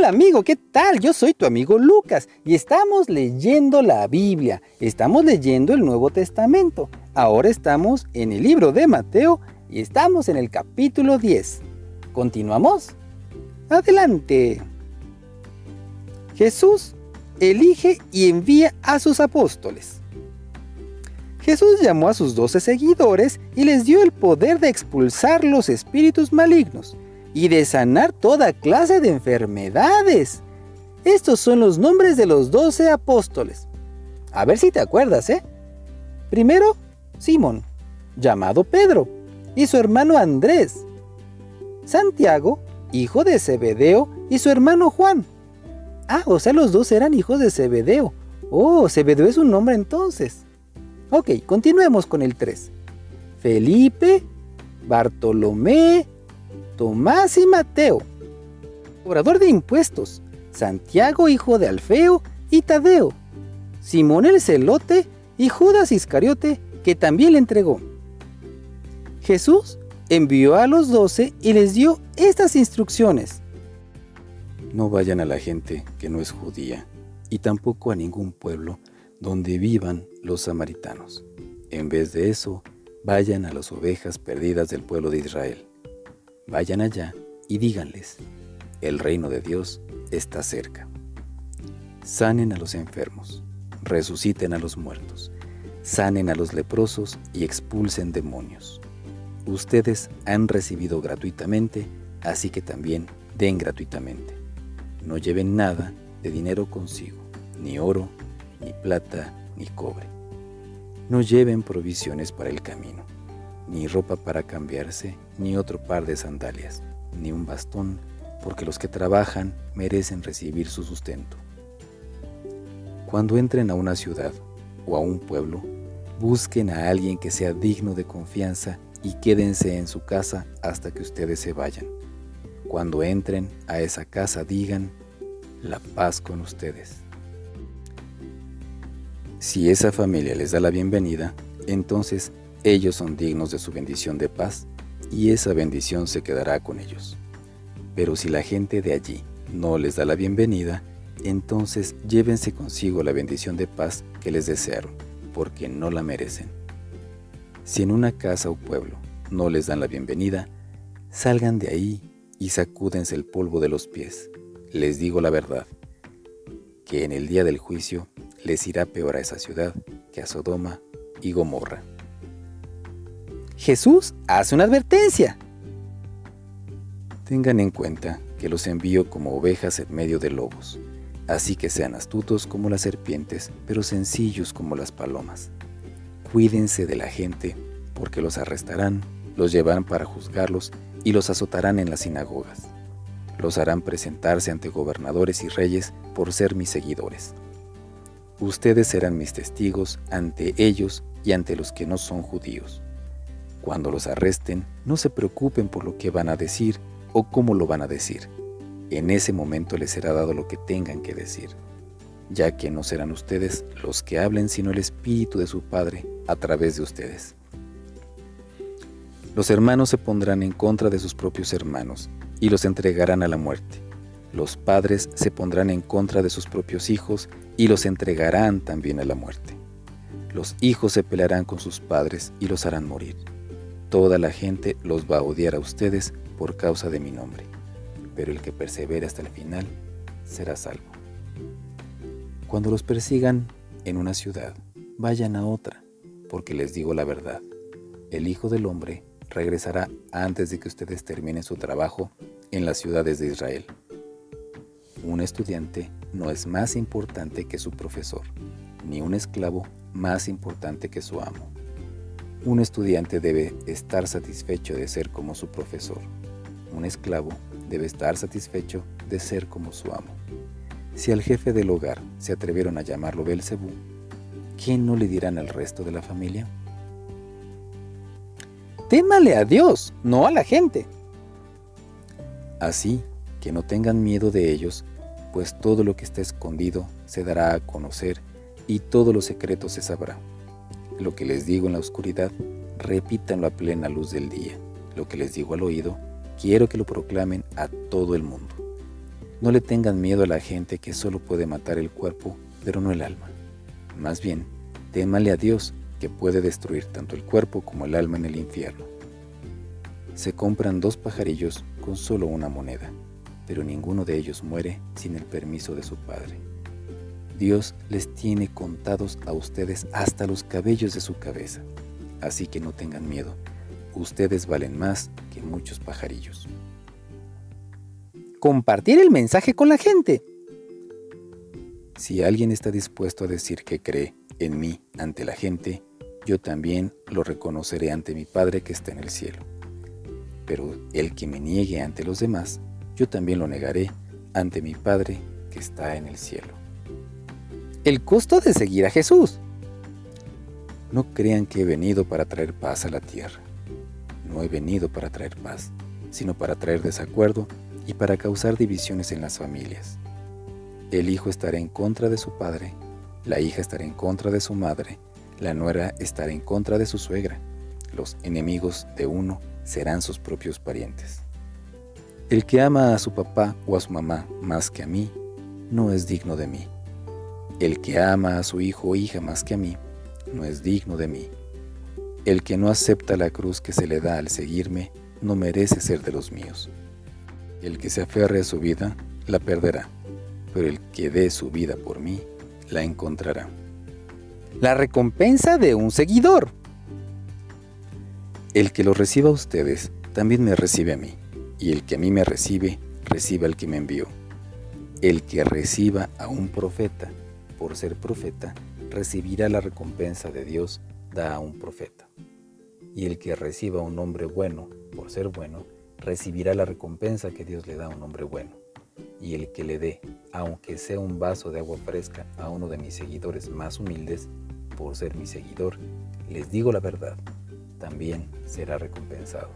Hola amigo, ¿qué tal? Yo soy tu amigo Lucas y estamos leyendo la Biblia. Estamos leyendo el Nuevo Testamento. Ahora estamos en el libro de Mateo y estamos en el capítulo 10. ¿Continuamos? Adelante. Jesús elige y envía a sus apóstoles. Jesús llamó a sus doce seguidores y les dio el poder de expulsar los espíritus malignos y de sanar toda clase de enfermedades. Estos son los nombres de los doce apóstoles. A ver si te acuerdas, ¿eh? Primero, Simón, llamado Pedro, y su hermano Andrés. Santiago, hijo de Zebedeo, y su hermano Juan. Ah, o sea, los dos eran hijos de Zebedeo. Oh, Zebedeo es un nombre entonces. Ok, continuemos con el 3. Felipe, Bartolomé, Tomás y Mateo. Cobrador de impuestos, Santiago, hijo de Alfeo, y Tadeo. Simón el celote y Judas Iscariote, que también le entregó. Jesús envió a los doce y les dio estas instrucciones. No vayan a la gente que no es judía, y tampoco a ningún pueblo donde vivan los samaritanos. En vez de eso, vayan a las ovejas perdidas del pueblo de Israel. Vayan allá y díganles, el reino de Dios está cerca. Sanen a los enfermos, resuciten a los muertos, sanen a los leprosos y expulsen demonios. Ustedes han recibido gratuitamente, así que también den gratuitamente. No lleven nada de dinero consigo, ni oro, ni plata, ni cobre. No lleven provisiones para el camino, ni ropa para cambiarse, ni otro par de sandalias, ni un bastón, porque los que trabajan merecen recibir su sustento. Cuando entren a una ciudad o a un pueblo, busquen a alguien que sea digno de confianza y quédense en su casa hasta que ustedes se vayan. Cuando entren a esa casa digan, la paz con ustedes. Si esa familia les da la bienvenida, entonces ellos son dignos de su bendición de paz y esa bendición se quedará con ellos. Pero si la gente de allí no les da la bienvenida, entonces llévense consigo la bendición de paz que les desearon, porque no la merecen. Si en una casa o pueblo no les dan la bienvenida, salgan de ahí y sacúdense el polvo de los pies. Les digo la verdad, que en el día del juicio les irá peor a esa ciudad que a Sodoma y Gomorra. Jesús hace una advertencia. Tengan en cuenta que los envío como ovejas en medio de lobos, así que sean astutos como las serpientes, pero sencillos como las palomas. Cuídense de la gente, porque los arrestarán, los llevarán para juzgarlos y los azotarán en las sinagogas. Los harán presentarse ante gobernadores y reyes por ser mis seguidores. Ustedes serán mis testigos ante ellos y ante los que no son judíos. Cuando los arresten, no se preocupen por lo que van a decir o cómo lo van a decir. En ese momento les será dado lo que tengan que decir ya que no serán ustedes los que hablen, sino el Espíritu de su Padre a través de ustedes. Los hermanos se pondrán en contra de sus propios hermanos y los entregarán a la muerte. Los padres se pondrán en contra de sus propios hijos y los entregarán también a la muerte. Los hijos se pelearán con sus padres y los harán morir. Toda la gente los va a odiar a ustedes por causa de mi nombre, pero el que persevere hasta el final será salvo. Cuando los persigan en una ciudad, vayan a otra, porque les digo la verdad. El Hijo del Hombre regresará antes de que ustedes terminen su trabajo en las ciudades de Israel. Un estudiante no es más importante que su profesor, ni un esclavo más importante que su amo. Un estudiante debe estar satisfecho de ser como su profesor. Un esclavo debe estar satisfecho de ser como su amo. Si al jefe del hogar se atrevieron a llamarlo Belcebú, ¿qué no le dirán al resto de la familia? Témale a Dios, no a la gente. Así que no tengan miedo de ellos, pues todo lo que está escondido se dará a conocer y todo lo secreto se sabrá. Lo que les digo en la oscuridad, repítanlo a plena luz del día. Lo que les digo al oído, quiero que lo proclamen a todo el mundo. No le tengan miedo a la gente que solo puede matar el cuerpo, pero no el alma. Más bien, témale a Dios, que puede destruir tanto el cuerpo como el alma en el infierno. Se compran dos pajarillos con solo una moneda, pero ninguno de ellos muere sin el permiso de su Padre. Dios les tiene contados a ustedes hasta los cabellos de su cabeza, así que no tengan miedo, ustedes valen más que muchos pajarillos. Compartir el mensaje con la gente. Si alguien está dispuesto a decir que cree en mí ante la gente, yo también lo reconoceré ante mi Padre que está en el cielo. Pero el que me niegue ante los demás, yo también lo negaré ante mi Padre que está en el cielo. El costo de seguir a Jesús. No crean que he venido para traer paz a la tierra. No he venido para traer paz, sino para traer desacuerdo y para causar divisiones en las familias. El hijo estará en contra de su padre, la hija estará en contra de su madre, la nuera estará en contra de su suegra. Los enemigos de uno serán sus propios parientes. El que ama a su papá o a su mamá más que a mí, no es digno de mí. El que ama a su hijo o hija más que a mí, no es digno de mí. El que no acepta la cruz que se le da al seguirme, no merece ser de los míos. El que se aferre a su vida, la perderá, pero el que dé su vida por mí, la encontrará la recompensa de un seguidor. El que lo reciba a ustedes, también me recibe a mí, y el que a mí me recibe, recibe al que me envió. El que reciba a un profeta, por ser profeta, recibirá la recompensa de Dios da a un profeta. Y el que reciba a un hombre bueno por ser bueno, recibirá la recompensa que Dios le da a un hombre bueno. Y el que le dé, aunque sea un vaso de agua fresca, a uno de mis seguidores más humildes, por ser mi seguidor, les digo la verdad, también será recompensado.